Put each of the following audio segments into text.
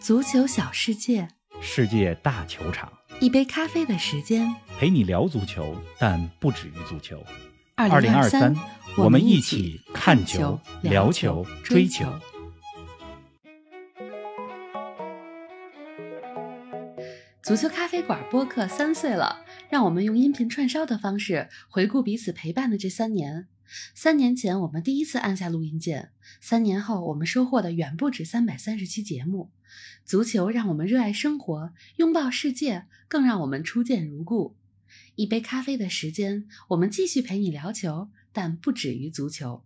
足球小世界，世界大球场，一杯咖啡的时间。陪你聊足球，但不止于足球。二零二三，我们一起起看球球、、聊聊球、追追球。足球咖啡馆播客三岁了，让我们用音频串烧的方式回顾彼此陪伴的这三年。三年前，我们第一次按下录音键；三年后，我们收获的远不止三百三十期节目。足球让我们热爱生活，拥抱世界，更让我们初见如故。一杯咖啡的时间，我们继续陪你聊球，但不止于足球。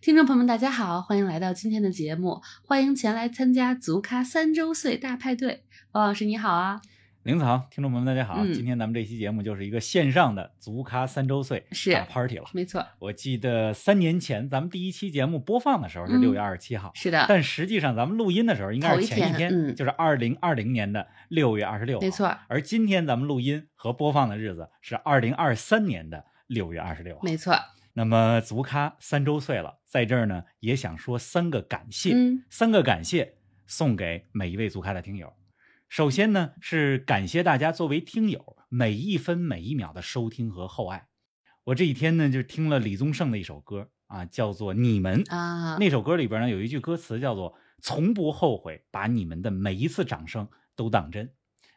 听众朋友们，大家好，欢迎来到今天的节目，欢迎前来参加足咖三周岁大派对。王老师你好啊，林子航，听众朋友们，大家好！嗯今天咱们这期节目就是一个线上的足咖三周岁是大 party 了。没错，我记得三年前咱们第一期节目播放的时候是嗯六月二十七号，是的，但实际上咱们录音的时候应该是前一天嗯就是二零二零年的六月二十六号。没错，而今天咱们录音和播放的日子是二零二三年的六月二十六号。没错，那么足咖三周岁了，在这儿呢也想说三个感谢，嗯三个感谢送给每一位足咖的听友。首先呢是感谢大家作为听友每一分每一秒的收听和厚爱。我这几天呢就听了李宗盛的一首歌啊，叫做《你们》。啊，那首歌里边呢有一句歌词叫做“从不后悔把你们的每一次掌声都当真”。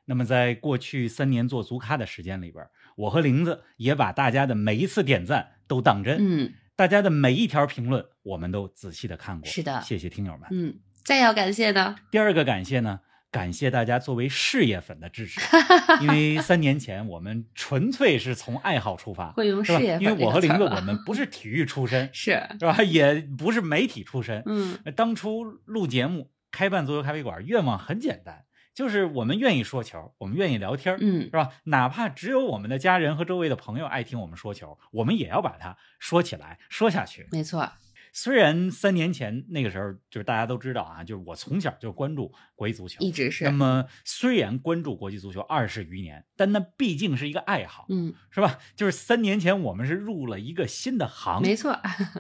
那么在过去三年做足咖的时间里边，我和玲子也把大家的每一次点赞都当真，嗯大家的每一条评论我们都仔细的看过。是的谢谢听友们。嗯，再要感谢呢，第二个感谢呢，感谢大家作为事业粉的支持，因为三年前我们纯粹是从爱好出发，会用是吧？事业粉因为我和林子我们不是体育出身，是，是吧？也不是媒体出身，嗯呃当初录节目、开办足球咖啡馆，愿望很简单，就是我们愿意说球，我们愿意聊天，嗯是吧？哪怕只有我们的家人和周围的朋友爱听我们说球，我们也要把它说起来，说下去。没错，虽然三年前那个时候，就是大家都知道啊，就是我从小就关注国际足球，一直是那，么虽然关注国际足球二十余年，但那毕竟是一个爱好，嗯，是吧？就是三年前我们是入了一个新的行，没错，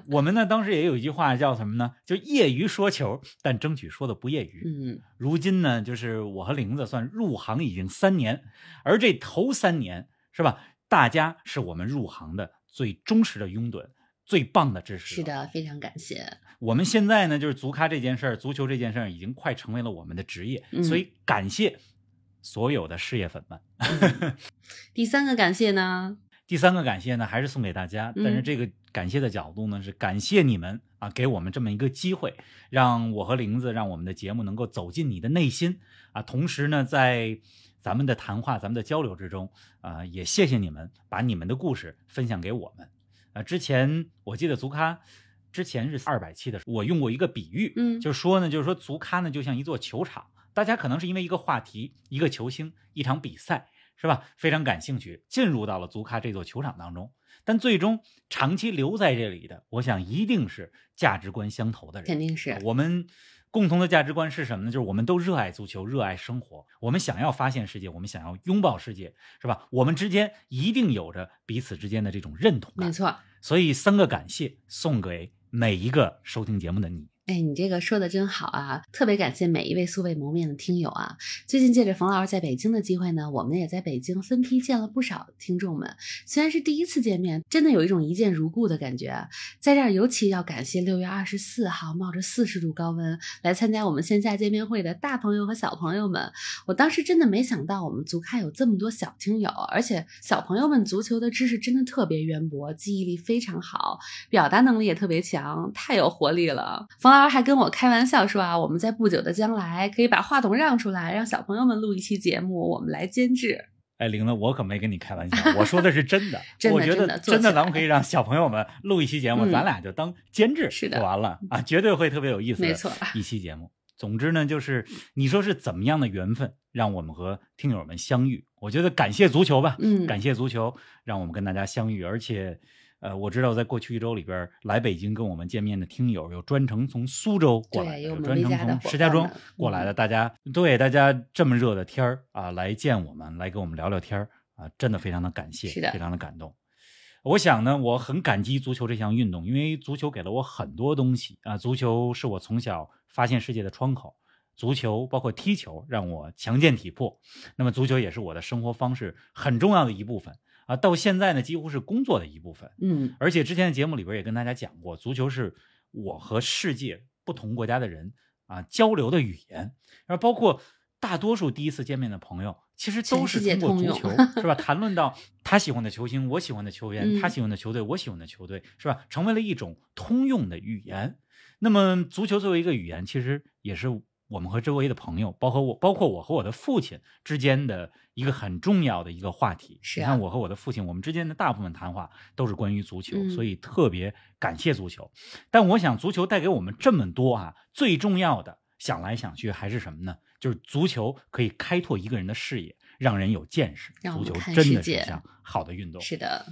我们呢，当时也有一句话叫什么呢？就业余说球，但争取说的不业余。嗯如今呢，就是我和玲子算入行已经三年，而这头三年是吧？大家是我们入行的最忠实的拥趸，最棒的支持。是，的，非常感谢，我们现在呢，就是足咖这件事儿，足球这件事儿已经快成为了我们的职业，嗯所以感谢所有的事业粉们。嗯第三个感谢呢，第三个感谢呢，还是送给大家，但是嗯这个感谢的角度呢，是感谢你们啊，给我们这么一个机会，让我和玲子，让我们的节目能够走进你的内心啊。同时呢，在咱们的谈话、咱们的交流之中啊，也谢谢你们把你们的故事分享给我们。啊，之前我记得足咖之前是二百期的时候，我用过一个比喻，嗯就是说呢，就是说足咖呢就像一座球场，大家可能是因为一个话题、一个球星、一场比赛，是吧？非常感兴趣，进入到了足咖这座球场当中。但最终长期留在这里的，我想一定是价值观相投的人。肯定是，我们共同的价值观是什么呢？就是我们都热爱足球，热爱生活。我们想要发现世界，我们想要拥抱世界，是吧？我们之间一定有着彼此之间的这种认同感。没错。所以三个感谢送给每一个收听节目的你。哎，你这个说的真好啊！特别感谢每一位素未谋面的听友啊！最近借着冯老师在北京的机会呢，我们也在北京分批见了不少听众们。虽然是第一次见面，真的有一种一见如故的感觉。在这儿尤其要感谢六月二十四号冒着四十度高温来参加我们线下见面会的大朋友和小朋友们。我当时真的没想到我们足咖有这么多小听友，而且小朋友们足球的知识真的特别渊博，记忆力非常好，表达能力也特别强，太有活力了。冯老师还跟我开玩笑说啊，我们在不久的将来可以把话筒让出来，让小朋友们录一期节目，我们来监制。哎，玲子，我可没跟你开玩笑，我说的是真的。真的我觉得真的咱们可以让小朋友们录一期节目，嗯咱俩就当监制，是的就完了啊，绝对会特别有意思没错一期节目。总之呢，就是你说是怎么样的缘分让我们和听友们相遇？我觉得感谢足球吧，嗯感谢足球让我们跟大家相遇，而且。呃，我知道在过去一周里边来北京跟我们见面的听友有专程从苏州过来的，有专程从石家庄过来的，嗯大家对大家这么热的天儿啊来见我们，来跟我们聊聊天儿啊，真的非常的感谢，是非常的感动。我想呢，我很感激足球这项运动，因为足球给了我很多东西啊。足球是我从小发现世界的窗口，足球包括踢球让我强健体魄，那么足球也是我的生活方式很重要的一部分啊。到现在呢，几乎是工作的一部分。嗯而且之前的节目里边也跟大家讲过，足球是我和世界不同国家的人啊交流的语言，然后包括大多数第一次见面的朋友，其实都是通过足球 是吧？谈论到他喜欢的球星，我喜欢的球员，嗯他喜欢的球队，我喜欢的球队，是吧？成为了一种通用的语言。那么足球作为一个语言，其实也是我们和周围的朋友，包括我，包括我和我的父亲之间的一个很重要的一个话题。是啊你看我和我的父亲，我们之间的大部分谈话都是关于足球，嗯所以特别感谢足球。但我想，足球带给我们这么多啊，最重要的想来想去还是什么呢？就是足球可以开拓一个人的视野，让人有见识。足球真的是一项好的运动。是的，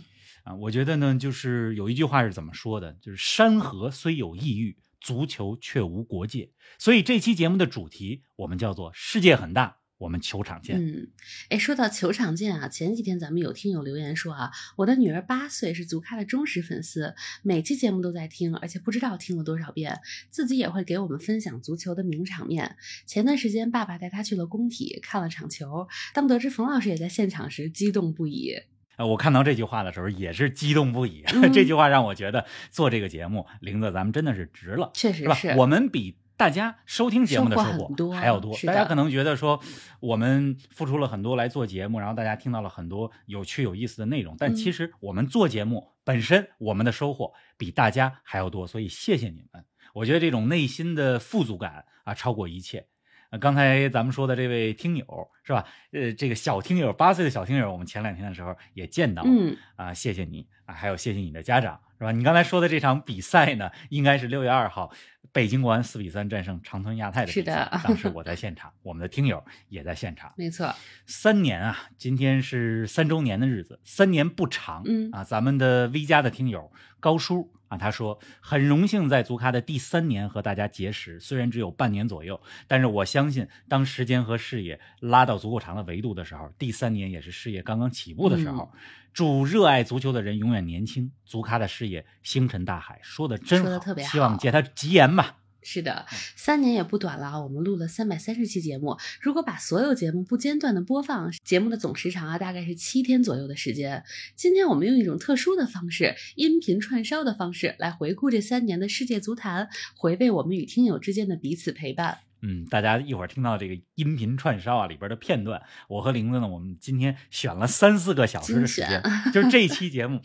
啊，我觉得呢，就是有一句话是怎么说的？就是山河虽有异域，足球却无国界。所以这期节目的主题我们叫做“世界很大，我们球场见”。嗯，哎，说到球场见啊，前几天咱们有听友留言说啊，我的女儿八岁，是足咖的忠实粉丝，每期节目都在听，而且不知道听了多少遍，自己也会给我们分享足球的名场面。前段时间，爸爸带他去了工体看了场球，当得知冯老师也在现场时，激动不已。呃，我看到这句话的时候也是激动不已。嗯 这句话让我觉得做这个节目，玲子咱们真的是值了？确实是，我们比大家收听节目的收获还要多。大家可能觉得说，我们付出了很多来做节目，然后大家听到了很多有趣有意思的内容，但嗯其实我们做节目本身，我们的收获比大家还要多，所以谢谢你们。我觉得这种内心的富足感啊，超过一切。呃，刚才咱们说的这位听友是吧？呃，这个小听友，八岁的小听友，我们前两天的时候也见到了，嗯，啊，谢谢你啊，还有谢谢你的家长，是吧？你刚才说的这场比赛呢，应该是六月二号，北京国安四比三战胜长春亚泰的比赛。是的当时我在现场，我们的听友也在现场。没错，三年啊，今天是三周年的日子，三年不长，嗯啊，咱们的 V 家的听友高叔啊，他说很荣幸在足咖的第三年和大家结识，虽然只有半年左右，但是我相信，当时间和视野拉到足够长的维度的时候，第三年也是事业刚刚起步的时候。祝热爱足球的人永远年轻，足咖的事业星辰大海，说的真好，说得特别好希望借他吉言吧。是的，三年也不短了啊！我们录了三百三十期节目，如果把所有节目不间断的播放，节目的总时长啊，大概是七天左右的时间。今天我们用一种特殊的方式，音频串烧的方式来回顾这三年的世界足坛，回味我们与听友之间的彼此陪伴。嗯，大家一会儿听到这个音频串烧啊里边的片段，我和玲子呢，我们今天选了三四个小时的时间，就是这期节目，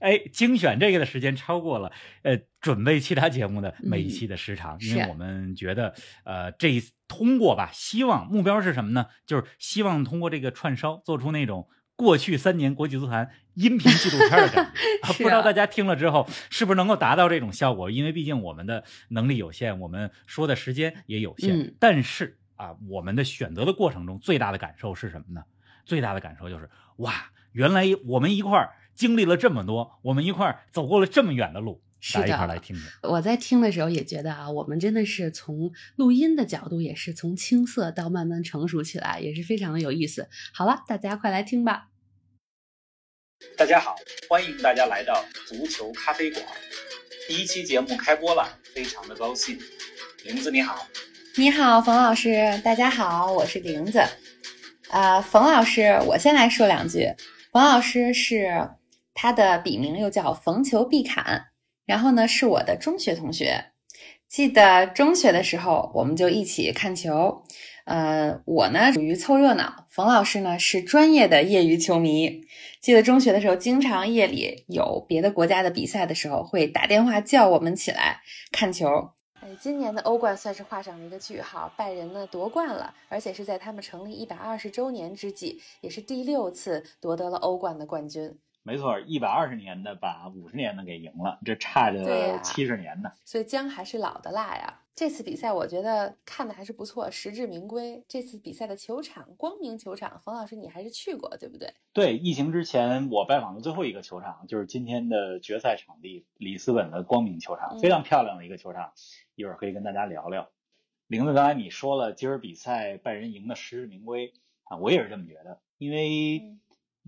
哎，精选这个的时间超过了呃准备其他节目的每一期的时长，嗯因为我们觉得呃这一通过吧，希望目标是什么呢？就是希望通过这个串烧做出那种。过去三年国际足坛音频纪录片的感觉 啊，不知道啊大家听了之后是不是能够达到这种效果？因为毕竟我们的能力有限，我们说的时间也有限。嗯但是啊，我们的选择的过程中最大的感受是什么呢？最大的感受就是哇，原来我们一块儿经历了这么多，我们一块儿走过了这么远的路，是大家一块儿的来听听。我在听的时候也觉得啊，我们真的是从录音的角度，也是从青涩到慢慢成熟起来，也是非常的有意思。好了，大家快来听吧。大家好，欢迎大家来到足球咖啡馆。第一期节目开播了，非常的高兴。玲子你好，你好，冯老师，大家好，我是玲子。呃，冯老师，我先来说两句。冯老师是他的笔名又叫冯球必砍，然后呢是我的中学同学。记得中学的时候，我们就一起看球。呃，我呢属于凑热闹，冯老师呢是专业的业余球迷。记得中学的时候，经常夜里有别的国家的比赛的时候，会打电话叫我们起来看球。哎，今年的欧冠算是画上了一个句号，拜仁呢夺冠了，而且是在他们成立一百二十周年之际，也是第六次夺得了欧冠的冠军。没错，一百二十年的把五十年的给赢了，这差着呀七十年呢。所以姜还是老的辣呀。这次比赛我觉得看的还是不错，实至名归。这次比赛的球场光明球场，冯老师你还是去过对不对？对，疫情之前我拜访的最后一个球场就是今天的决赛场地里斯本的光明球场，嗯非常漂亮的一个球场，一会儿可以跟大家聊聊。玲子，刚才你说了今儿比赛拜仁赢的实至名归啊，我也是这么觉得，因为嗯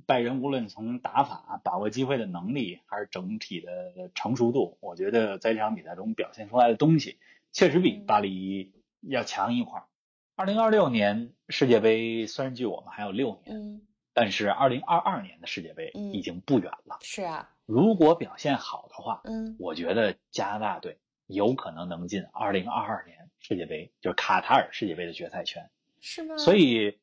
拜仁无论从打法、把握机会的能力，还是整体的成熟度，我觉得在这场比赛中表现出来的东西，确实比嗯巴黎要强一块儿。二零二六年世界杯虽然距我们还有六年，嗯，但是二零二二年的世界杯嗯已经不远了。是啊，如果表现好的话，嗯我觉得加拿大队有可能能进二零二二年世界杯，就是卡塔尔世界杯的决赛圈。是吗？所以，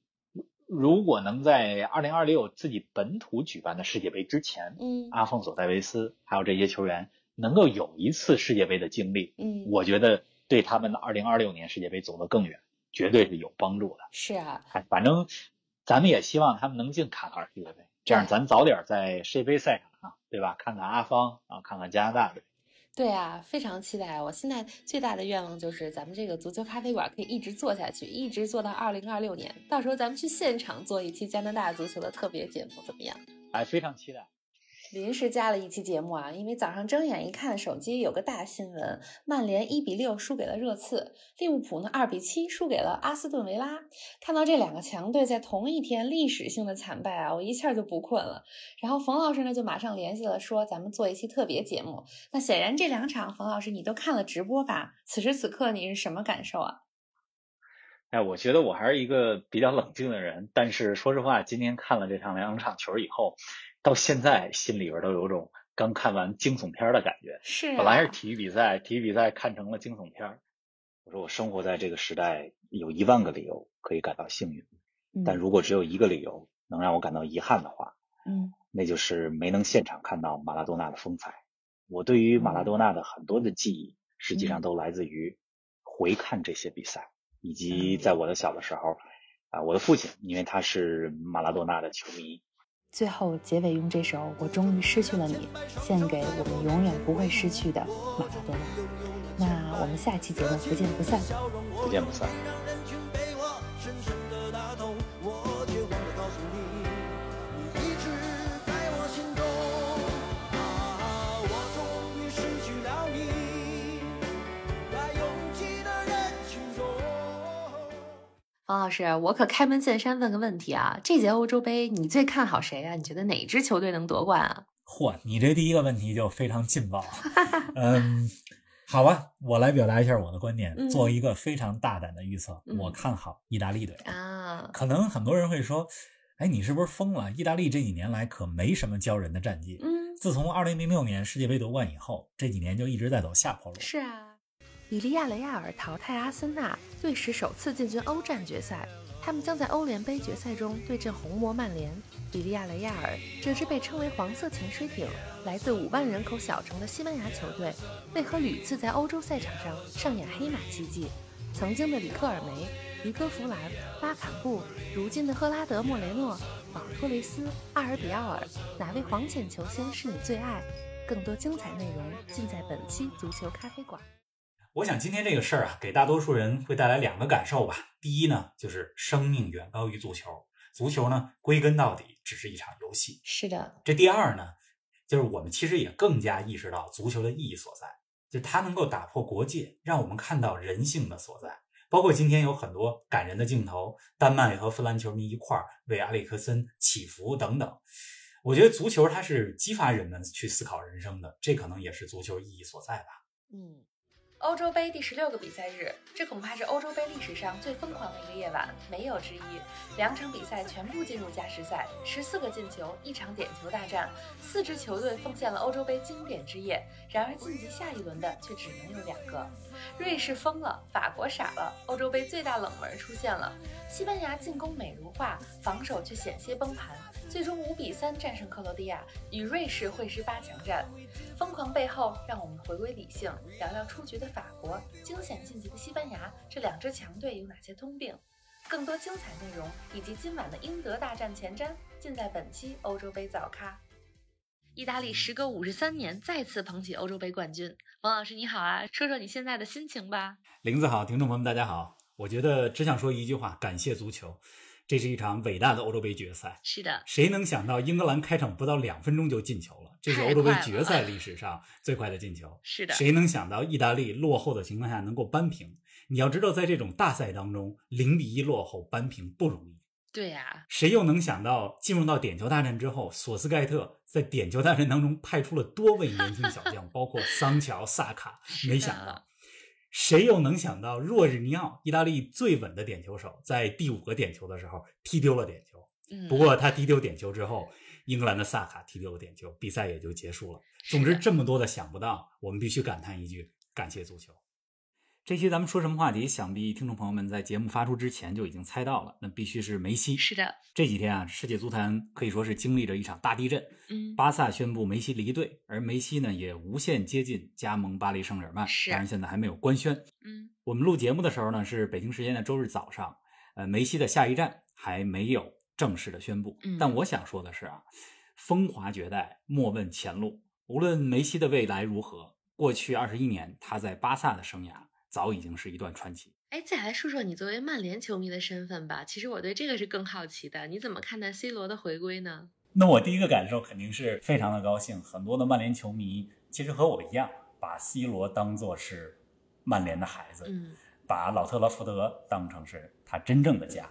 如果能在二零二六自己本土举办的世界杯之前，嗯阿方索·戴维斯还有这些球员能够有一次世界杯的经历，嗯，我觉得对他们的二零二六年世界杯走得更远，绝对是有帮助的。是啊，哎，反正咱们也希望他们能进卡塔尔世界杯，这样咱早点在世界杯赛场上，对吧？看看阿方啊，看看加拿大队。对啊，非常期待。我现在最大的愿望就是咱们这个足球咖啡馆可以一直做下去，一直做到二零二六年。到时候咱们去现场做一期加拿大足球的特别节目，怎么样？哎，非常期待。临时加了一期节目啊，因为早上睁眼一看，手机有个大新闻：曼联一比六输给了热刺，利物浦呢二比七输给了阿斯顿维拉。看到这两个强队在同一天历史性的惨败啊，我一下就不困了。然后冯老师呢就马上联系了，说咱们做一期特别节目。那显然这两场，冯老师你都看了直播吧？此时此刻你是什么感受啊？哎，我觉得我还是一个比较冷静的人，但是说实话，今天看了这场两场球以后，到现在心里边都有种刚看完惊悚片的感觉。是、啊，本来是体育比赛，体育比赛看成了惊悚片儿。我说我生活在这个时代，有一万个理由可以感到幸运，嗯但如果只有一个理由能让我感到遗憾的话，嗯那就是没能现场看到马拉多纳的风采。我对于马拉多纳的很多的记忆，实际上都来自于回看这些比赛，以及在我的小的时候，啊、我的父亲因为他是马拉多纳的球迷，最后结尾用这首《我终于失去了你》献给我们永远不会失去的马拉多纳。那我们下期节目不见不散。不见不散。王老师，我可开门见山问个问题啊，这届欧洲杯你最看好谁啊？你觉得哪支球队能夺冠啊？嚯，你这第一个问题就非常劲爆。嗯，好吧，我来表达一下我的观点，嗯做一个非常大胆的预测，嗯我看好意大利队。啊，可能很多人会说，哎，你是不是疯了？意大利这几年来可没什么骄人的战绩。嗯，自从2006年世界杯夺冠以后，这几年就一直在走下坡路。是啊。比利亚雷亚尔淘汰阿森纳，队史首次进军欧战决赛。他们将在欧联杯决赛中对阵红魔曼联。比利亚雷亚尔这支被称为“黄色潜水艇”、来自五万人口小城的西班牙球队，为何屡次在欧洲赛场上上演黑马奇迹？曾经的里克尔梅、迪戈弗兰、拉坎布，如今的赫拉德莫雷诺、保托雷斯、阿尔比奥尔，哪位黄潜球星是你最爱？更多精彩内容尽在本期足球咖啡馆。我想今天这个事儿啊，给大多数人会带来两个感受吧。第一呢，就是生命远高于足球，足球呢归根到底只是一场游戏。是的，这第二呢，就是我们其实也更加意识到足球的意义所在，就它能够打破国界，让我们看到人性的所在。包括今天有很多感人的镜头，丹麦和芬兰球迷一块儿为阿里克森祈福等等。我觉得足球它是激发人们去思考人生的，这可能也是足球意义所在吧。嗯。欧洲杯第十六个比赛日，这恐怕是欧洲杯历史上最疯狂的一个夜晚，没有之一。两场比赛全部进入加时赛，十四个进球，一场点球大战，四支球队奉献了欧洲杯经典之夜。然而晋级下一轮的却只能有两个。瑞士疯了，法国傻了，欧洲杯最大冷门出现了。西班牙进攻美如画，防守却险些崩盘，最终五比三战胜克罗地亚，与瑞士会师八强战。疯狂背后，让我们回归理性，聊聊出局的法国、惊险晋级的西班牙，这两支强队有哪些通病？更多精彩内容以及今晚的英德大战前瞻，尽在本期欧洲杯早咖。意大利时隔五十三年再次捧起欧洲杯冠军，王老师你好啊，说说你现在的心情吧。林子好，听众朋友们大家好，我觉得只想说一句话，感谢足球，这是一场伟大的欧洲杯决赛。是的，谁能想到英格兰开场不到两分钟就进球了？这是欧洲杯决赛历史上最快的进球。是的，谁能想到意大利落后的情况下能够扳平？你要知道，在这种大赛当中，零比一落后扳平不容易。对呀、谁又能想到进入到点球大战之后，索斯盖特在点球大战当中派出了多位年轻小将，包括桑乔、萨卡。没想到，谁又能想到若日尼奥，意大利最稳的点球手，在第五个点球的时候踢丢了点球。嗯不过他踢丢点球之后，英格兰的萨卡踢丢了点球，比赛也就结束了。总之，这么多的想不到，我们必须感叹一句：感谢足球。这期咱们说什么话题？想必听众朋友们在节目发出之前就已经猜到了，那必须是梅西。是的，这几天啊，世界足坛可以说是经历着一场大地震。嗯，巴萨宣布梅西离队，而梅西呢也无限接近加盟巴黎圣日耳曼，是当然现在还没有官宣。嗯我们录节目的时候呢，是北京时间的周日早上，呃，梅西的下一站还没有正式的宣布。嗯但我想说的是啊，风华绝代，莫问前路。无论梅西的未来如何，过去二十一年他在巴萨的生涯早已经是一段传奇。哎，再来说说你作为曼联球迷的身份吧。其实我对这个是更好奇的，你怎么看待 C 罗的回归呢？那我第一个感受肯定是非常的高兴。很多的曼联球迷其实和我一样，把 C 罗当作是曼联的孩子，嗯，把老特拉福德当成是他真正的家。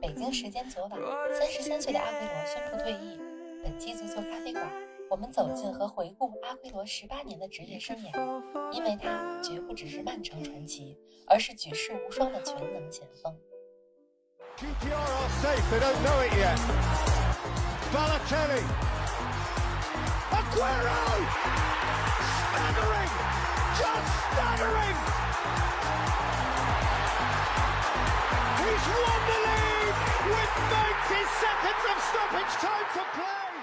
北京时间昨晚，三十三岁的阿圭罗宣布退役。本期足球咖啡馆，我们走进和回顾阿圭罗十八年的职业生涯，因为他绝不只是曼城传奇，而是举世无双的全能前锋。QPR are safe, they don't know it yet. Balotelli. Aguero! Staggering! Just staggering! He's won the lead with 90 seconds of stoppage time to play!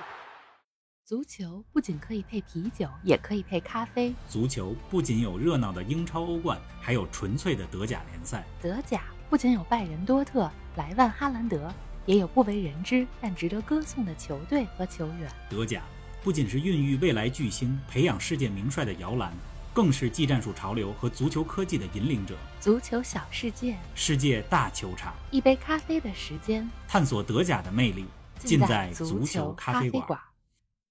足球不仅可以配啤酒，也可以配咖啡。足球不仅有热闹的英超、欧冠，还有纯粹的德甲联赛。德甲不仅有拜仁多特、莱万哈兰德，也有不为人知但值得歌颂的球队和球员。德甲不仅是孕育未来巨星、培养世界名帅的摇篮，更是技战术潮流和足球科技的引领者。足球小世界，世界大球场，一杯咖啡的时间，探索德甲的魅力，尽在足球咖啡馆。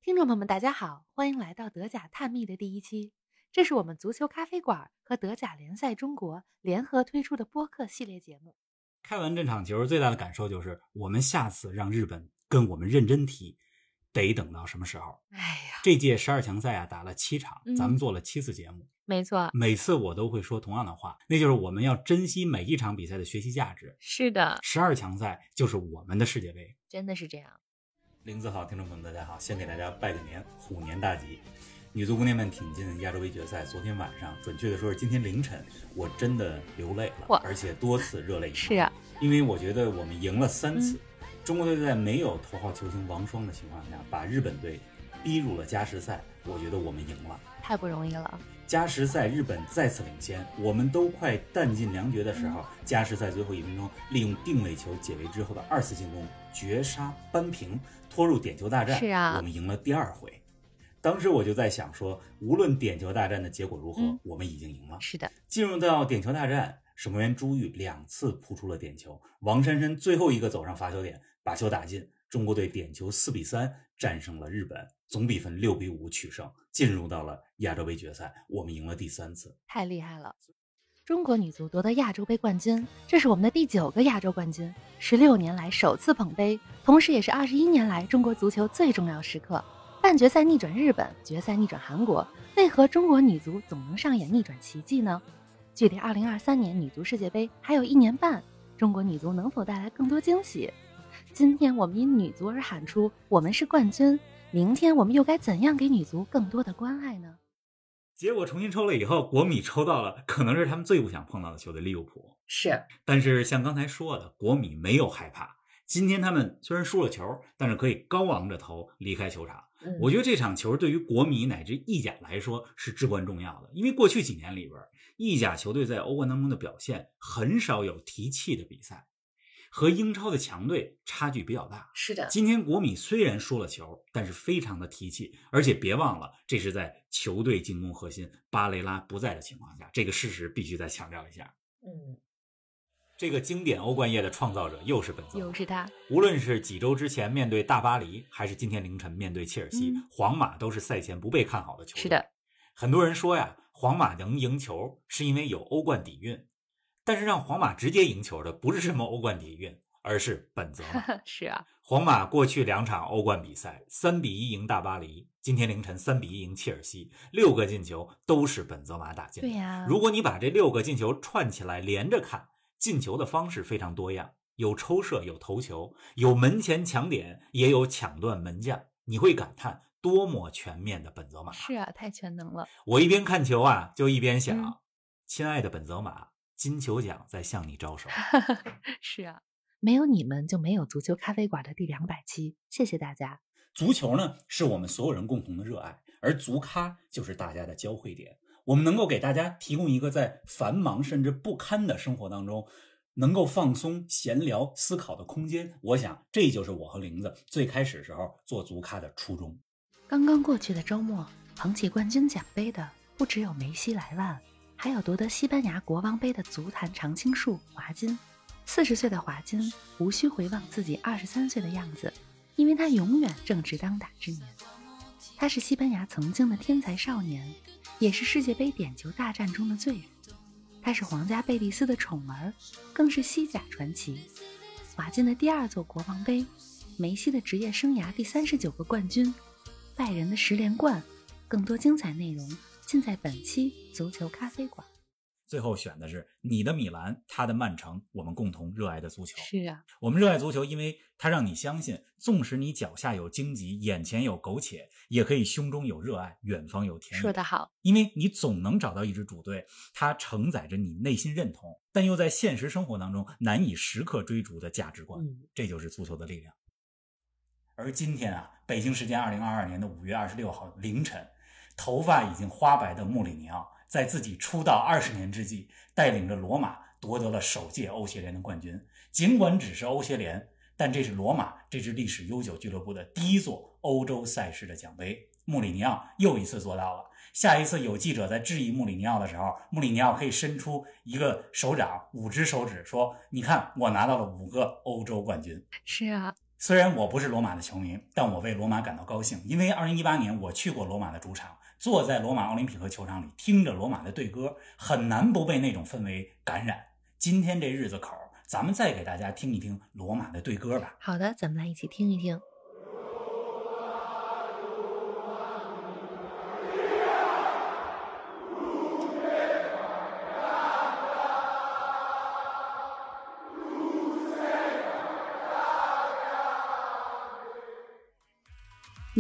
听众朋友们，大家好，欢迎来到德甲探秘的第一期。这是我们足球咖啡馆和德甲联赛中国联合推出的播客系列节目。看完这场球，最大的感受就是，我们下次让日本跟我们认真踢，得等到什么时候？哎呀，这届十二强赛啊，打了七场，嗯咱们做了七次节目，没错，每次我都会说同样的话，那就是我们要珍惜每一场比赛的学习价值。是的，十二强赛就是我们的世界杯。真的是这样。林子好，听众朋友们，大家好，先给大家拜个年，虎年大吉！女足姑娘们挺进亚洲杯决赛，昨天晚上，准确的说是今天凌晨，我真的流泪了，而且多次热泪盈眶。是啊，因为我觉得我们赢了三次，嗯中国队在没有头号球星王霜的情况下，把日本队逼入了加时赛，我觉得我们赢了。太不容易了。加时赛日本再次领先，我们都快弹尽粮绝的时候，嗯加时赛最后一分钟，利用定位球解围之后的二次进攻绝杀扳平，拖入点球大战。是啊我们赢了第二回。当时我就在想说，无论点球大战的结果如何，嗯我们已经赢了。是的，进入到点球大战，守门员朱玉两次扑出了点球，王珊珊最后一个走上罚球点，把球打进。中国队点球四比三战胜了日本，总比分六比五取胜，进入到了亚洲杯决赛。我们赢了第三次。太厉害了！中国女足夺得亚洲杯冠军，这是我们的第九个亚洲冠军，十六年来首次捧杯，同时也是二十一年来中国足球最重要时刻。半决赛逆转日本，决赛逆转韩国，为何中国女足总能上演逆转奇迹呢？距离二零二三年女足世界杯还有一年半，中国女足能否带来更多惊喜？今天我们因女足而喊出“我们是冠军”，明天我们又该怎样给女足更多的关爱呢？结果重新抽了以后，国米抽到了可能是他们最不想碰到的球队利物浦。是，但是像刚才说的，国米没有害怕。今天他们虽然输了球，但是可以高昂着头离开球场。嗯我觉得这场球对于国米乃至意甲来说是至关重要的，因为过去几年里边，意甲球队在欧冠当中的表现很少有提气的比赛，和英超的强队差距比较大。是的，今天国米虽然输了球，但是非常的提气，而且别忘了，这是在球队进攻核心巴雷拉不在的情况下，这个事实必须再强调一下。嗯，这个经典欧冠夜的创造者又是本泽马又是他，无论是几周之前面对大巴黎，还是今天凌晨面对切尔西，嗯皇马都是赛前不被看好的球队。是的，很多人说呀，皇马能赢球是因为有欧冠底蕴，但是让皇马直接赢球的不是什么欧冠底蕴，而是本泽马。是啊，皇马过去两场欧冠比赛，三比一赢大巴黎，今天凌晨三比一赢切尔西，六个进球都是本泽马打进的。对呀如果你把这六个进球串起来连着看，进球的方式非常多样，有抽射，有头球，有门前抢点，也有抢断门将。你会感叹多么全面的本泽马。是啊，太全能了。我一边看球啊，就一边想，嗯亲爱的本泽马，金球奖在向你招手。是啊，没有你们就没有足球咖啡馆的第两百期，谢谢大家。足球呢，是我们所有人共同的热爱，而足咖就是大家的交汇点。我们能够给大家提供一个在繁忙甚至不堪的生活当中，能够放松、闲聊、思考的空间。我想，这就是我和玲子最开始时候做足咖的初衷。刚刚过去的周末，捧起冠军奖杯的不只有梅西莱万，还有夺得西班牙国王杯的足坛常青树华金。四十岁的华金无需回望自己二十三岁的样子，因为他永远正值当打之年。他是西班牙曾经的天才少年，也是世界杯点球大战中的罪人。他是皇家贝蒂斯的宠儿，更是西甲传奇。瓦金的第二座国王杯，梅西的职业生涯第三十九个冠军，拜仁的十连冠，更多精彩内容尽在本期足球咖啡馆。最后选的是你的米兰，他的曼城，我们共同热爱的足球。是啊，我们热爱足球，因为它让你相信，纵使你脚下有荆棘，眼前有苟且，也可以胸中有热爱，远方有田野。说得好，因为你总能找到一支主队，它承载着你内心认同，但又在现实生活当中难以时刻追逐的价值观。嗯，这就是足球的力量。而今天啊，北京时间二零二二年的五月二十六号凌晨，头发已经花白的穆里尼奥，在自己出道二十年之际，带领着罗马夺得了首届欧协联的冠军。尽管只是欧协联，但这是罗马这支历史悠久俱乐部的第一座欧洲赛事的奖杯。穆里尼奥又一次做到了。下一次有记者在质疑穆里尼奥的时候，穆里尼奥可以伸出一个手掌，五只手指，说：“你看，我拿到了五个欧洲冠军。”是啊，虽然我不是罗马的球迷，但我为罗马感到高兴，因为2018年我去过罗马的主场，坐在罗马奥林匹克球场里，听着罗马的队歌，很难不被那种氛围感染。今天这日子口，咱们再给大家听一听罗马的队歌吧。好的，咱们来一起听一听。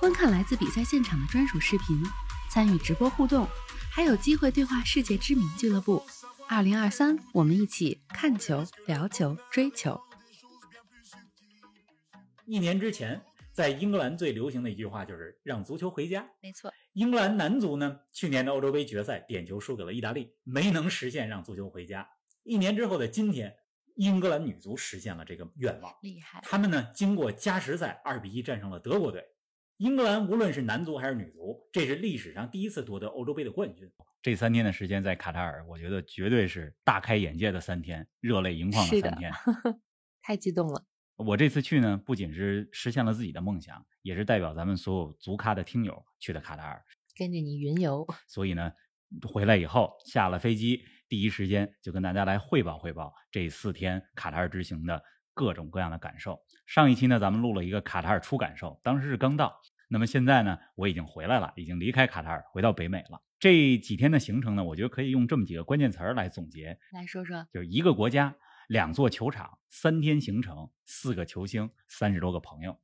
观看来自比赛现场的专属视频，参与直播互动，还有机会对话世界知名俱乐部。二零二三，我们一起看球、聊球、追球。一年之前，在英格兰最流行的一句话就是“让足球回家”。没错，英格兰男足呢，去年的欧洲杯决赛点球输给了意大利，没能实现让足球回家。一年之后的今天，英格兰女足实现了这个愿望。厉害！他们呢，经过加时赛二比一战胜了德国队。英格兰无论是男足还是女足，这是历史上第一次夺得欧洲杯的冠军。这三天的时间在卡塔尔，我觉得绝对是大开眼界的三天，热泪盈眶的三天。太激动了。我这次去呢，不仅是实现了自己的梦想，也是代表咱们所有足咖的听友去的卡塔尔。跟着你云游，所以呢，回来以后下了飞机，第一时间就跟大家来汇报汇报这四天卡塔尔之行的各种各样的感受。上一期呢，咱们录了一个卡塔尔初感受，当时是刚到。那么现在呢，我已经回来了，已经离开卡塔尔，回到北美了。这几天的行程呢，我觉得可以用这么几个关键词儿来总结，来说说。就是一个国家、两座球场、三天行程、四个球星、三十多个朋友。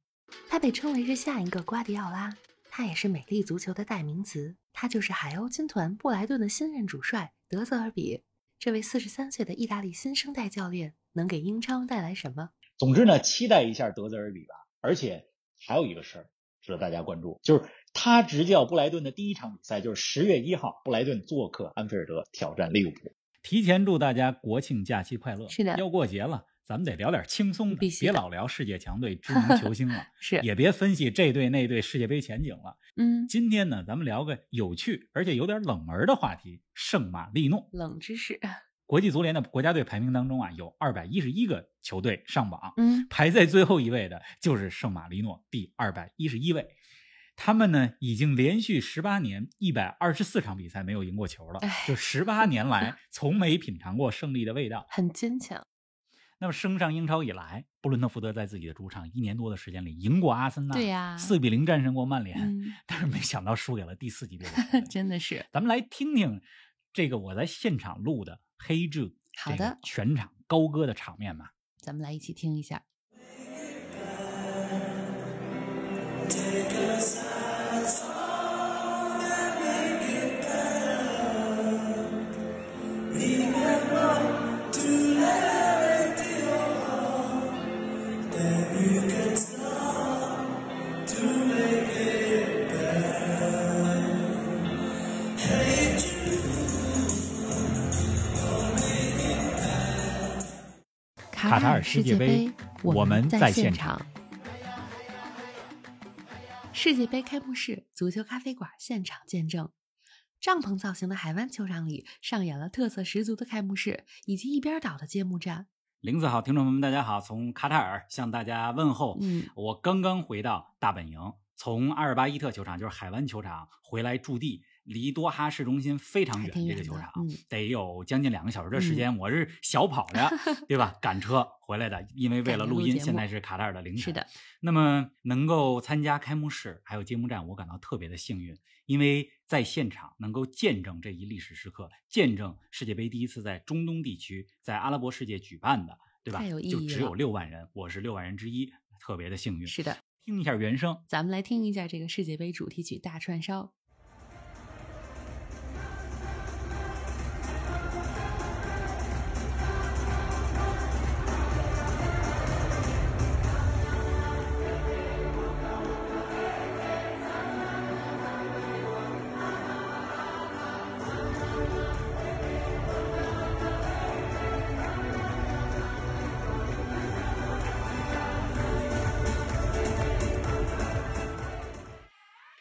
他被称为是下一个瓜迪奥拉，他也是美丽足球的代名词。他就是海鸥军团布莱顿的新任主帅德泽尔比。这位四十三岁的意大利新生代教练能给英超带来什么？总之呢，期待一下德泽尔比吧。而且还有一个事儿值得大家关注，就是他执教布莱顿的第一场比赛就是十月一号，布莱顿做客安菲尔德挑战利物浦。提前祝大家国庆假期快乐！是的要过节了，咱们得聊点轻松的，别老聊世界强队、知名球星了，是，也别分析这队那队世界杯前景了。嗯，今天呢，咱们聊个有趣而且有点冷门的话题——圣马力诺。冷知识，国际足联的国家队排名当中啊，有二百一十一个球队上榜，嗯，排在最后一位的就是圣马力诺，第二百一十一位。他们呢，已经连续十八年一百二十四场比赛没有赢过球了哎，就十八年来 从没品尝过胜利的味道。很坚强，那么升上英超以来，布伦特福德在自己的主场一年多的时间里赢过阿森纳，对呀四比零战胜过曼联，嗯，但是没想到输给了第四级别。真的是，咱们来听听这个我在现场录的黑 Jude 好的全场高歌的场面嘛。咱们来一起听一下。卡塔尔世界杯我我们在在现场。世界杯开幕式，足球咖啡馆现场见证。帐篷造型的海湾球场里上演了特色十足的开幕式以及一边倒的揭幕战。林子好，听众朋友们，大家好，从卡塔尔向大家问候。嗯，我刚刚回到大本营，从阿尔巴伊特球场，就是海湾球场回来驻地，离多哈市中心非常远。这个球场、嗯得有将近两个小时的时间，我是小跑着，对吧？赶车回来的，因为为了录音，现在是卡塔尔的凌晨。是的，那么能够参加开幕式还有揭幕战，我感到特别的幸运，因为在现场能够见证这一历史时刻，见证世界杯第一次在中东地区，在阿拉伯世界举办的，对吧？就只有了六万人，我是六万人之一，特别的幸运。是的。听一下原声。咱们来听一下这个世界杯主题曲《大串烧》。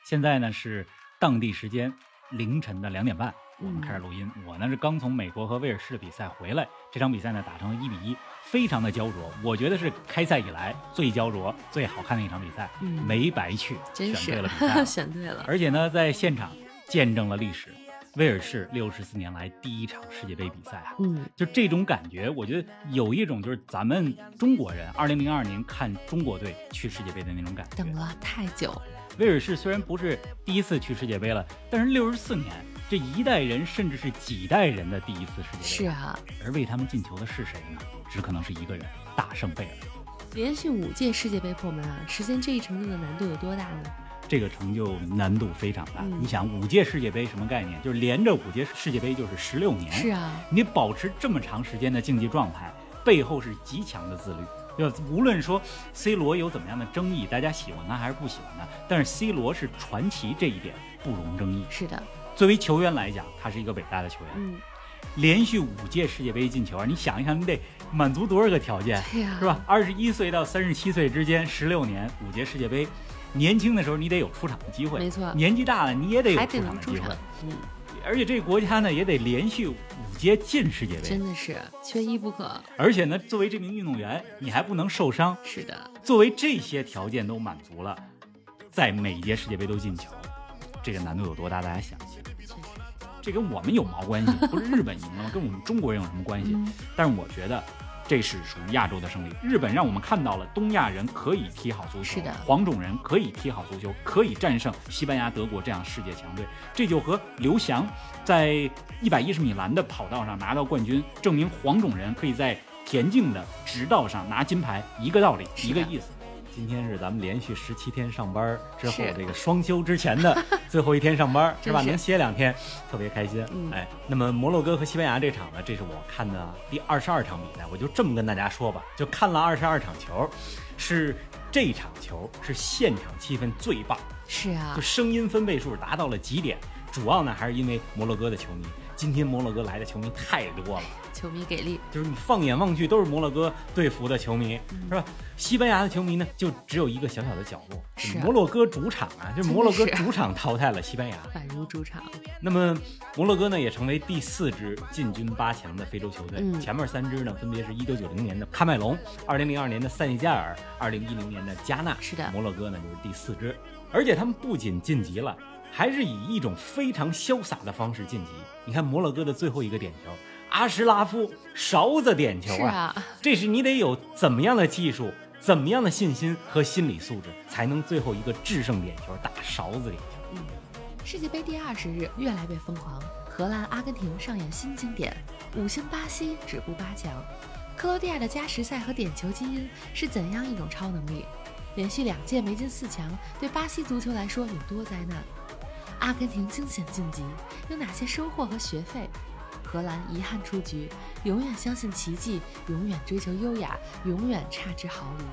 现在呢是当地时间凌晨的两点半，我们嗯开始录音。我呢是刚从美国和威尔士的比赛回来，这场比赛呢打成了一比一，非常的焦灼。我觉得是开赛以来最焦灼、最好看的一场比赛，嗯没白去，选对了比赛了 选对了。而且呢，在现场见证了历史，威尔士六十四年来第一场世界杯比赛啊。嗯，就这种感觉，我觉得有一种就是咱们中国人二零零二年看中国队去世界杯的那种感觉。等了太久，威尔士虽然不是第一次去世界杯了，但是六十四年，这一代人甚至是几代人的第一次世界杯。是。啊，而为他们进球的是谁呢？只可能是一个人，大圣贝尔。连续五届世界杯破门啊，实现这一成就的难度有多大呢？这个成就难度非常大。嗯你想，五届世界杯什么概念？就是连着五届世界杯就是十六年。是啊，你保持这么长时间的竞技状态，背后是极强的自律。就无论说 C 罗有怎么样的争议，大家喜欢他还是不喜欢他，但是 C 罗是传奇，这一点不容争议。是的，作为球员来讲，他是一个伟大的球员。嗯，连续五届世界杯进球啊！你想一想，你得满足多少个条件，是吧？？二十一岁到三十七岁之间，十六年五届世界杯，年轻的时候你得有出场的机会，没错年纪大了你也得有出场的机会嗯，而且这个国家呢也得连续五届进世界杯真，的是缺一不可。而且呢，作为这名运动员，你还不能受伤。是的，作为这些条件都满足了，在每一届世界杯都进球，这个难度有多大？大家想一想。确实，这跟我们有毛关系？不是日本赢了吗？跟我们中国人有什么关系？嗯，但是我觉得这是属于亚洲的胜利。日本让我们看到了东亚人可以踢好足球，是的黄种人可以踢好足球，可以战胜西班牙、德国这样世界强队。这就和刘翔在一百一十米栏的跑道上拿到冠军，证明黄种人可以在田径的直道上拿金牌一个道理，一个意思。今天是咱们连续十七天上班之后这个双休之前的 最后一天上班，是吧？能歇两天，特别开心。嗯哎，那么摩洛哥和西班牙这场呢，这是我看的第二十二场比赛，我就这么跟大家说吧，就看了二十二场球，是这场球是现场气氛最棒，是啊就，声音分贝数达到了极点。主要呢还是因为摩洛哥的球迷，今天摩洛哥来的球迷太多了，球迷给力，就是你放眼望去都是摩洛哥队服的球迷，嗯是吧？西班牙的球迷呢，就只有一个小小的角落，是啊摩洛哥主场啊，就是摩洛哥主场淘汰了西班牙。宛如主场。那么摩洛哥呢，也成为第四支进军八强的非洲球队。嗯前面三支呢，分别是一九九零年的喀麦隆、二零零二年的塞内加尔、二零一零年的加纳。是的摩洛哥呢就是第四支，而且他们不仅晋级了，还是以一种非常潇洒的方式晋级。你看摩洛哥的最后一个点球，阿什拉夫勺子点球是啊，这是你得有怎么样的技术、怎么样的信心和心理素质，才能最后一个制胜点球打勺子点球。世界杯第二十日越来越疯狂，荷兰、阿根廷上演新经典，五星巴西止步八强。克罗地亚的加时赛和点球基因是怎样一种超能力？连续两届没进四强，对巴西足球来说有多灾难？阿根廷惊险晋级，有哪些收获和学费？荷兰遗憾出局，永远相信奇迹，永远追求优雅，永远差之毫厘。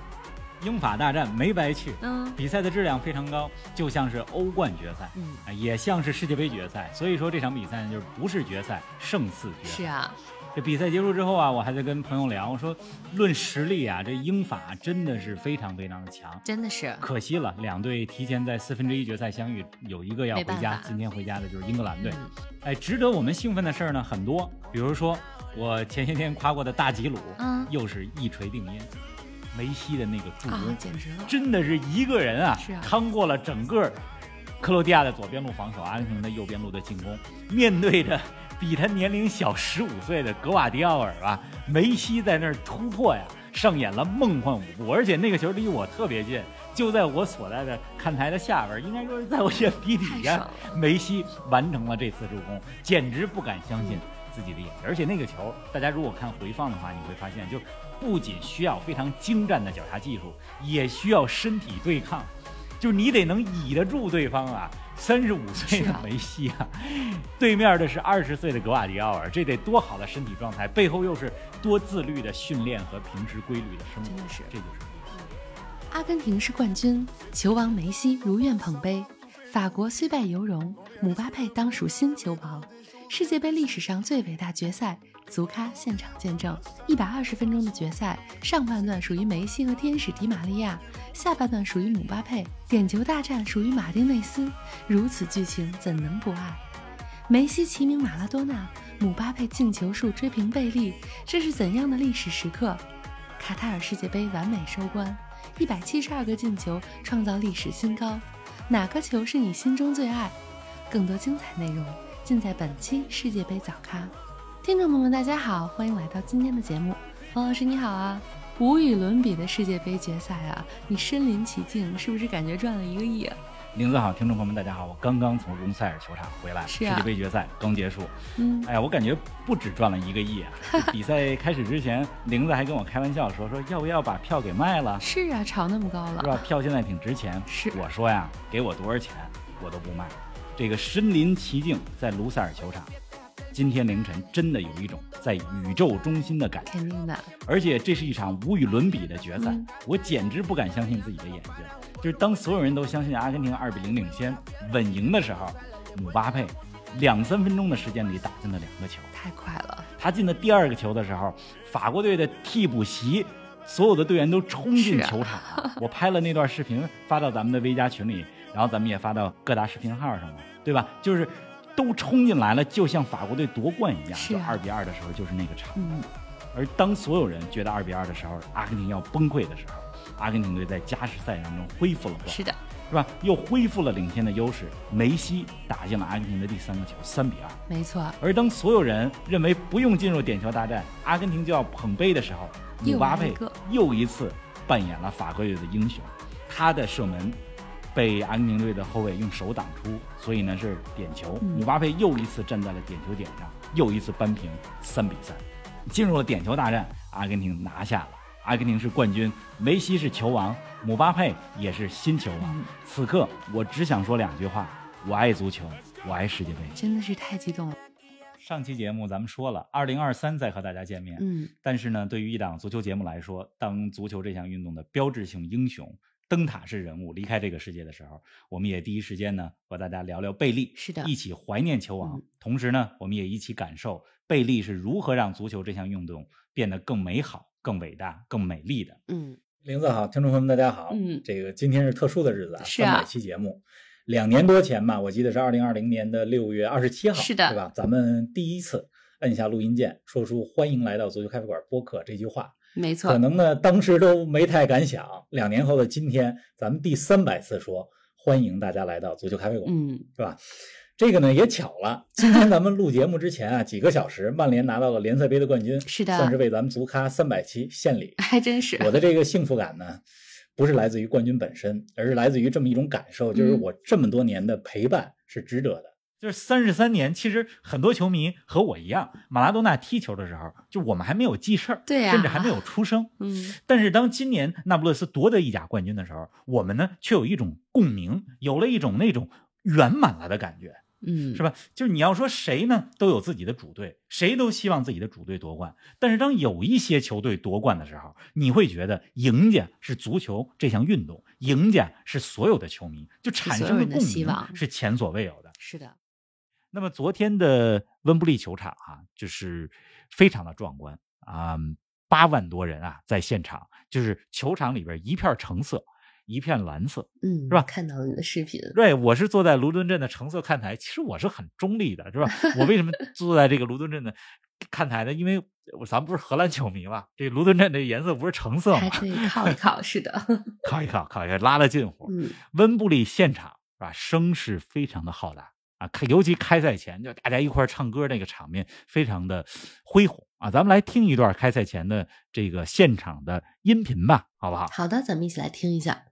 英法大战没白去，嗯比赛的质量非常高，就像是欧冠决赛，嗯，啊，也像是世界杯决赛。所以说这场比赛呢，就是不是决赛，胜似决赛。是啊，这比赛结束之后啊，我还在跟朋友聊，我说论实力啊，这英法真的是非常非常的强。真的是可惜了，两队提前在四分之一决赛相遇，有一个要回家今天回家的就是英格兰队。嗯哎，值得我们兴奋的事儿呢很多，比如说我前些天夸过的大吉鲁，嗯又是一锤定音，梅西的那个助攻，啊，简直了，真的是一个人啊，是啊趟过了整个克罗地亚的左边路防守，阿根廷的右边路的进攻，面对着比他年龄小十五岁的格瓦迪奥尔啊，梅西在那儿突破呀，上演了梦幻舞步，而且那个球离我特别近，就在我所在的看台的下边，应该说是在我 眼皮底下，梅西完成了这次助攻，简直不敢相信自己的眼睛。而且那个球，大家如果看回放的话，你会发现，就不仅需要非常精湛的脚下技术，也需要身体对抗，就是你得能倚得住对方啊。三十五岁的梅西啊，对面的是二十岁的格瓦迪奥尔，这得多好的身体状态，背后又是多自律的训练和平时规律的生活，真的是这就是。阿根廷是冠军，球王梅西如愿捧杯。法国虽败犹荣，姆巴佩当属新球王。世界杯历史上最伟大决赛，足咖现场见证。一百二十分钟的决赛，上半段属于梅西和天使迪玛利亚，下半段属于姆巴佩，点球大战属于马丁内斯。如此剧情，怎能不爱？梅西齐名马拉多纳，姆巴佩进球数追平贝利，这是怎样的历史时刻？卡塔尔世界杯完美收官，一百七十二个进球创造历史新高。哪个球是你心中最爱？更多精彩内容尽在本期世界杯早咖。听众朋友们，大家好，欢迎来到今天的节目。王老师你好啊！无与伦比的世界杯决赛啊，你身临其境，是不是感觉赚了一个亿啊？林子好，听众朋友们，大家好，我刚刚从荣塞尔球场回来，是啊世界杯决赛刚结束，嗯，哎呀，我感觉不止赚了一个亿啊！比赛开始之前，玲子还跟我开玩笑说说要不要把票给卖了，是啊，炒那么高了是吧了，？票现在挺值钱。是我说呀，给我多少钱我都不卖。这个身临其境在卢塞尔球场，今天凌晨真的有一种在宇宙中心的感觉。肯定的，而且这是一场无与伦比的决赛，嗯我简直不敢相信自己的眼睛。就是当所有人都相信阿根廷二比零领先稳赢的时候，姆巴佩两三分钟的时间里打进了两个球。太快了，他进的第二个球的时候，法国队的替补席所有的队员都冲进球场了。我拍了那段视频发到咱们的微加群里，然后咱们也发到各大视频号上了，对吧？就是都冲进来了，就像法国队夺冠一样。就二比二的时候就是那个场。嗯，而当所有人觉得二比二的时候，阿根廷要崩溃的时候，阿根廷队在加时赛当中恢复了过来，是的，是吧？又恢复了领先的优势。梅西打进了阿根廷的第三个球，三比二。没错，而当所有人认为不用进入点球大战，阿根廷就要捧杯的时候，姆巴佩又一次扮演了法国队的英雄，他的射门被阿根廷队的后卫用手挡出，所以呢是点球。嗯姆巴佩又一次站在了点球点上，又一次扳平三比三，进入了点球大战，阿根廷拿下了。阿根廷是冠军，梅西是球王，姆巴佩也是新球王。嗯此刻我只想说两句话：我爱足球，我爱世界杯。真的是太激动了，上期节目咱们说了，二零二三再和大家见面。嗯，但是呢，对于一档足球节目来说，当足球这项运动的标志性英雄、灯塔式人物离开这个世界的时候，我们也第一时间呢和大家聊聊贝利，是的一起怀念球王。嗯同时呢，我们也一起感受贝利是如何让足球这项运动变得更美好、更伟大、更美丽的。嗯林子好，听众朋友们大家好。嗯这个今天是特殊的日子啊，是啊三百期节目。两年多前吧，我记得是二零二零年的六月二十七号，是的对吧？咱们第一次摁下录音键，说出“欢迎来到足球咖啡馆”播客这句话，没错可，能呢当时都没太敢想。两年后的今天，咱们第三百次说欢迎大家来到足球咖啡馆，嗯是吧？这个呢也巧了，今天咱们录节目之前啊，几个小时，曼联拿到了联赛杯的冠军，是的算是为咱们足咖三百期献礼。还真是。我的这个幸福感呢，不是来自于冠军本身，而是来自于这么一种感受，就是嗯我这么多年的陪伴是值得的。就是三十三年，其实很多球迷和我一样，马拉多纳踢球的时候，就我们还没有记事儿，对呀甚至还没有出生。嗯但是当今年那不勒斯夺得意甲冠军的时候，我们呢却有一种共鸣，有了一种那种圆满了的感觉，嗯，是吧？就是你要说谁呢，都有自己的主队，谁都希望自己的主队夺冠。但是当有一些球队夺冠的时候，你会觉得赢家是足球这项运动，赢家是所有的球迷，就产生的共鸣是前所未有的。是的，那么昨天的温布利球场啊，就是非常的壮观啊，八万多人啊在现场，就是球场里边一片橙色，一片蓝色。嗯，是吧看到了你的视频，对，我是坐在卢敦镇的橙色看台，其实我是很中立的，是吧？我为什么 坐在这个卢敦镇的看台呢？因为我咱们不是荷兰球迷嘛，这卢敦镇这颜色不是橙色吗？还可以 靠一靠，是的，靠一靠，靠一靠，拉了近乎。嗯温布利现场是吧，声势非常的浩大啊，开尤其开赛前就大家一块唱歌那个场面非常的恢宏啊。咱们来听一段开赛前的这个现场的音频吧，好不好？好的，咱们一起来听一下。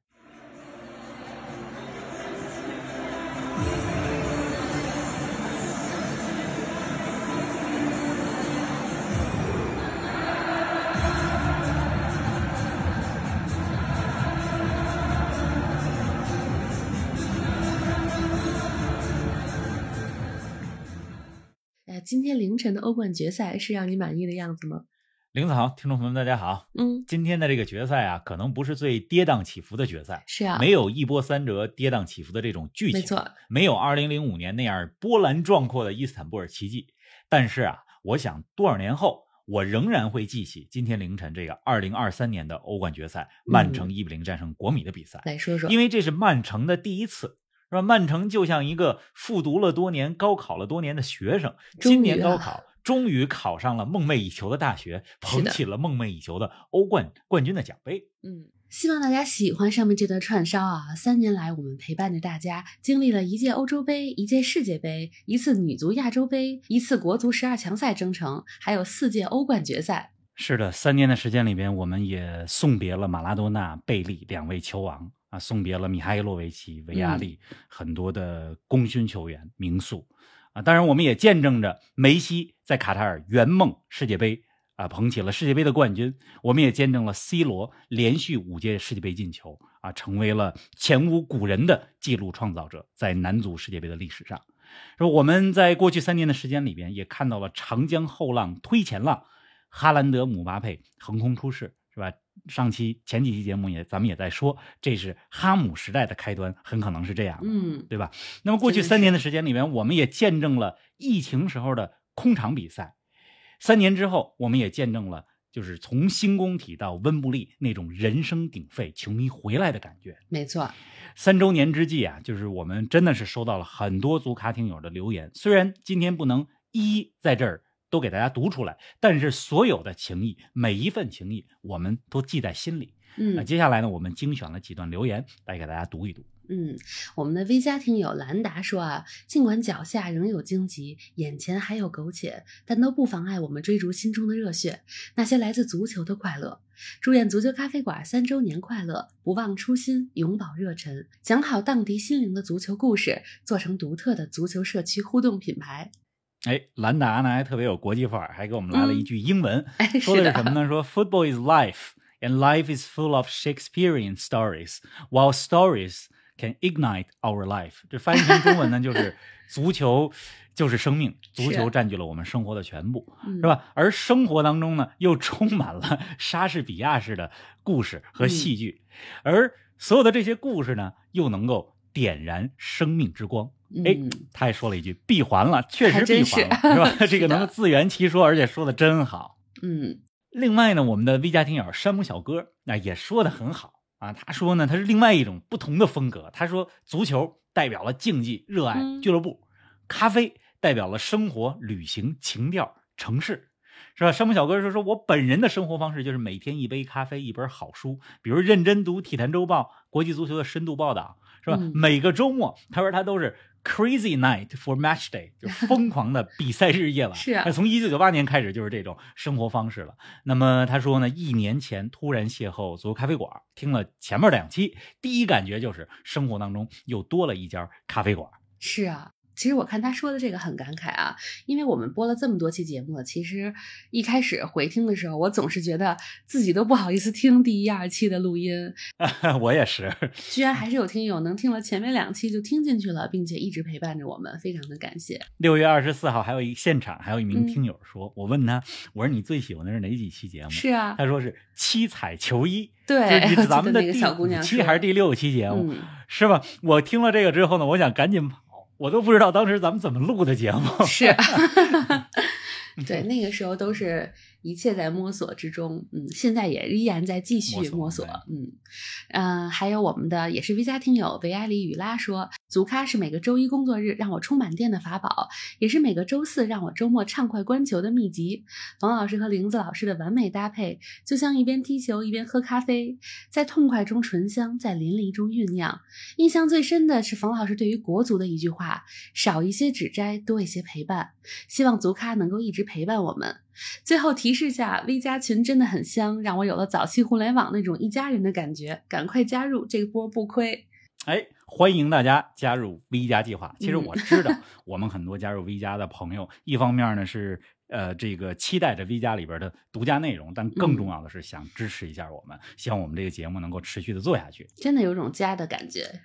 今天凌晨的欧冠决赛是让你满意的样子吗？林子豪，听众朋友们，大家好。嗯，今天的这个决赛啊，可能不是最跌宕起伏的决赛，是啊，没有一波三折、跌宕起伏的这种剧情，没错，没有2005年那样波澜壮阔的伊斯坦布尔奇迹。但是啊，我想多少年后，我仍然会记起今天凌晨这个2023年的欧冠决赛，曼城1比0战胜国米的比赛，来说说，因为这是曼城的第一次。是吧？曼城就像一个复读了多年、高考了多年的学生，今年高啊考终于考上了梦寐以求的大学，捧起了梦寐以求的欧冠冠军的奖杯。嗯，希望大家喜欢上面这段串烧啊！三年来，我们陪伴着大家，经历了一届欧洲杯、一届世界杯、一次女足亚洲杯、一次国足十二强赛征程，还有四届欧冠决赛。是的，三年的时间里边，我们也送别了马拉多纳、贝利两位球王啊，送别了米哈伊洛维奇、维亚利、很多的功勋球员、名宿啊。当然，我们也见证着梅西在卡塔尔圆梦世界杯啊，捧起了世界杯的冠军。我们也见证了 C 罗连续五届世界杯进球啊，成为了前无古人的纪录创造者，在男足世界杯的历史上。说我们在过去三年的时间里边，也看到了长江后浪推前浪。哈兰德、姆巴佩横空出世，是吧？上期前几期节目也咱们也在说，这是哈姆时代的开端，很可能是这样，嗯，对吧？那么过去三年的时间里面，我们也见证了疫情时候的空场比赛，三年之后，我们也见证了就是从新工体到温布利那种人声鼎沸、球迷回来的感觉。没错，三周年之际啊，就是我们真的是收到了很多足卡听友的留言，虽然今天不能一一在这儿都给大家读出来，但是所有的情谊，每一份情谊，我们都记在心里。嗯那嗯接下来呢，我们精选了几段留言来给大家读一读。嗯，我们的 V 家听友兰达说啊，尽管脚下仍有荆棘，眼前还有苟且，但都不妨碍我们追逐心中的热血，那些来自足球的快乐。祝愿足球咖啡馆三周年快乐，不忘初心，永葆热忱，讲好荡涤心灵的足球故事，做成独特的足球社区互动品牌。哎，兰达呢还特别有国际范儿，还给我们来了一句英文，哎，说的，的是什么呢？说 Football is life, and life is full of Shakespearean stories, while stories can ignite our life。这翻译成中文呢，就是 足球就是生命，足球占据了我们生活的全部，嗯是？吧？而生活当中呢，又充满了莎士比亚式的故事和戏剧，而所有的这些故事呢，又能够点燃生命之光哎嗯，他还说了一句闭环了，确实闭环了，是吧？这个能自圆其说，而且说的真好。嗯另外呢，我们的 V 家听友山姆小哥那、也说的很好啊。他说呢，他是另外一种不同的风格。他说，足球代表了竞技、热爱、嗯俱乐部；咖啡代表了生活、旅行、情调、城市，是吧？山姆小哥说，说我本人的生活方式就是每天一杯咖啡，一本好书，比如认真读《体坛周报》国际足球的深度报道，是吧？嗯每个周末，他说他都是 crazy night for match day，就 疯狂的比赛日夜晚。是啊从一九九八年开始就是这种生活方式了。那么他说呢，一年前突然邂逅足球咖啡馆，听了前面两期，第一感觉就是生活当中又多了一家咖啡馆。是啊。其实我看他说的这个很感慨啊，因为我们播了这么多期节目了，其实一开始回听的时候，我总是觉得自己都不好意思听第一、二期的录音，我也是，居然还是有 听友能听了前面两期就听进去了，并且一直陪伴着我们，非常的感谢。六月二十四号还有一现场，还有一名嗯听友说，我问他，我说你最喜欢的是哪几期节目？是啊，他说是七彩球衣，对，就是 咱们的第五小姑娘说期还是第六期节目，嗯，是吧？我听了这个之后呢，我想赶紧跑，我都不知道当时咱们怎么录的节目。是，对，那个时候都是一切在摸索之中，嗯，现在也依然在继续摸索摸索，对。嗯，嗯、还有我们的也是 V 家听友维埃里雨拉说，足咖是每个周一工作日让我充满电的法宝，也是每个周四让我周末畅快观球的秘籍。冯老师和玲子老师的完美搭配，就像一边踢球一边喝咖啡，在痛快中醇香，在淋漓中酝酿。印象最深的是冯老师对于国足的一句话：少一些指摘，多一些陪伴。希望足咖能够一直陪伴我们。最后提示下，V 加群真的很香，让我有了早期互联网那种一家人的感觉。赶快加入，这波不亏。哎，欢迎大家加入 V 加计划。其实嗯我知道，我们很多加入 V 加的朋友，一方面呢是呃这个期待着 V 加里边的独家内容，但更嗯重要的是想支持一下我们，希望我们这个节目能够持续的做下去。真的有种家的感觉。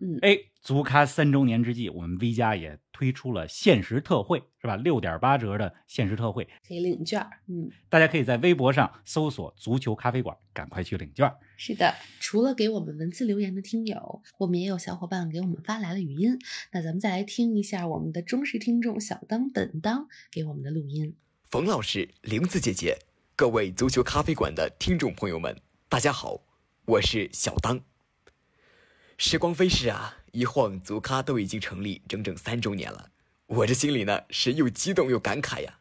嗯，哎，足咖三周年之际，我们 V 家也推出了限时特惠，是吧？六点八折的限时特惠，可以领券儿。嗯，大家可以在微博上搜索“足球咖啡馆”，赶快去领券。是的。除了给我们文字留言的听友，我们也有小伙伴给我们发来了语音。那咱们再来听一下我们的忠实听众小当本当给我们的录音。冯老师、玲子姐姐，各位足球咖啡馆的听众朋友们，大家好，我是小当。时光飞逝啊，一晃足咖都已经成立整整三周年了，我这心里呢是又激动又感慨呀。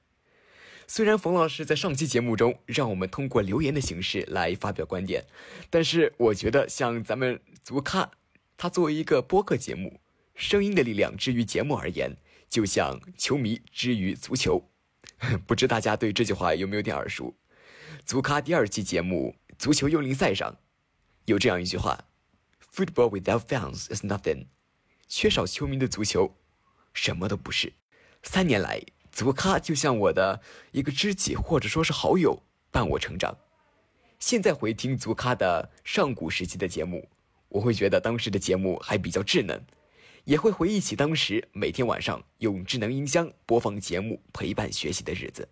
虽然冯老师在上期节目中让我们通过留言的形式来发表观点，但是我觉得像咱们足咖，它作为一个播客节目，声音的力量之于节目而言，就像球迷之于足球。不知大家对这句话有没有点耳熟？足咖第二期节目《足球幽灵赛》上有这样一句话：“Football without fans is nothing。”缺少球迷的足球，什么都不是。三年来，足咖就像我的一个知己或者说是好友，伴我成长。现在回听足咖的上古时期的节目，我会觉得当时的节目还比较稚嫩。也会回忆起当时每天晚上用智能音箱播放节目陪伴学习的日子。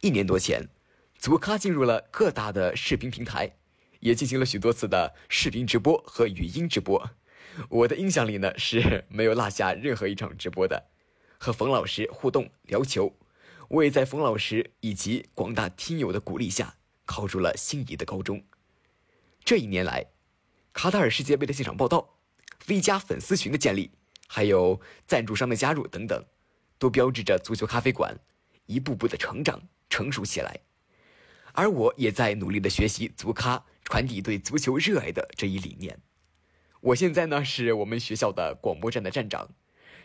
一年多前，足咖进入了各大的视频平台，也进行了许多次的视频直播和语音直播。我的印象里呢是没有落下任何一场直播的，和冯老师互动聊球。我也在冯老师以及广大听友的鼓励下，考入了心仪的高中。这一年来，卡塔尔世界杯的现场报道。V 加粉丝群的建立，还有赞助商的加入等等，都标志着足球咖啡馆一步步的成长成熟起来。而我也在努力的学习足咖，传递对足球热爱的这一理念。我现在呢是我们学校的广播站的站长，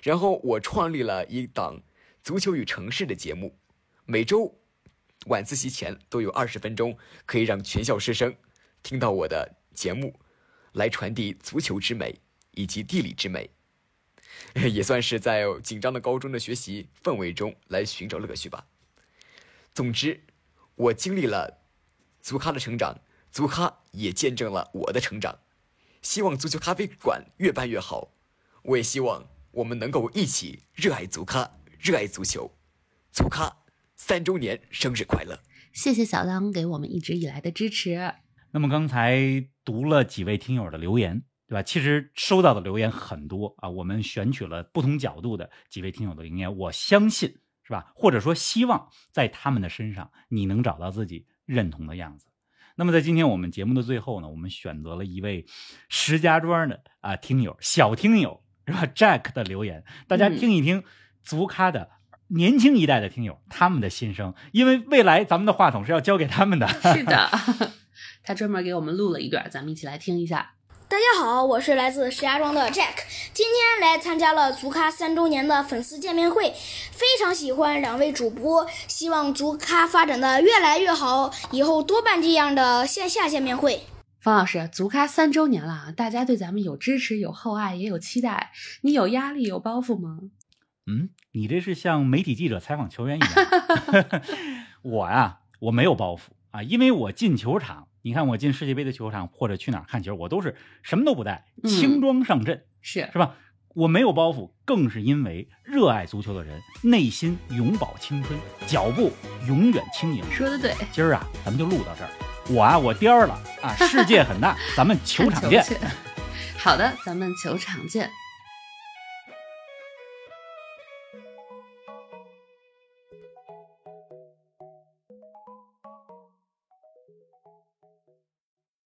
然后我创立了一档足球与城市的节目，每周晚自习前都有二十分钟，可以让全校师生听到我的节目，来传递足球之美。以及地理之美，也算是在紧张的高中的学习氛围中来寻找乐趣吧。总之，我经历了足咖的成长，足咖也见证了我的成长。希望足球咖啡馆越办越好，我也希望我们能够一起热爱足咖，热爱足球。足咖三周年生日快乐！谢谢小当给我们一直以来的支持。那么刚才读了几位听友的留言。对吧？其实收到的留言很多啊，我们选取了不同角度的几位听友的留言，我相信是吧？或者说希望在他们的身上你能找到自己认同的样子。那么在今天我们节目的最后呢，我们选择了一位石家庄的啊听友小听友是吧？Jack 的留言，大家嗯听一听足咖的。年轻一代的听友，他们的心声，因为未来咱们的话筒是要交给他们的。是的 他专门给我们录了一段，咱们一起来听一下。大家好，我是来自石家庄的 Jack，今天来参加了足咖三周年的粉丝见面会，非常喜欢两位主播，希望足咖发展的越来越好，以后多办这样的线下见面会。方老师，足咖三周年了啊，大家对咱们有支持、有厚爱，也有期待。你有压力、有包袱吗？嗯，你这是像媒体记者采访球员一样。我呀、我没有包袱啊，因为我进球场，你看我进世界杯的球场或者去哪儿看球，我都是什么都不带，嗯轻装上阵，是是吧？我没有包袱，更是因为热爱足球的人，内心永葆青春，脚步永远轻盈。说的对，今儿啊，咱们就录到这儿。我啊，我颠儿了啊，世界很大，咱们球场见。好的，咱们球场见。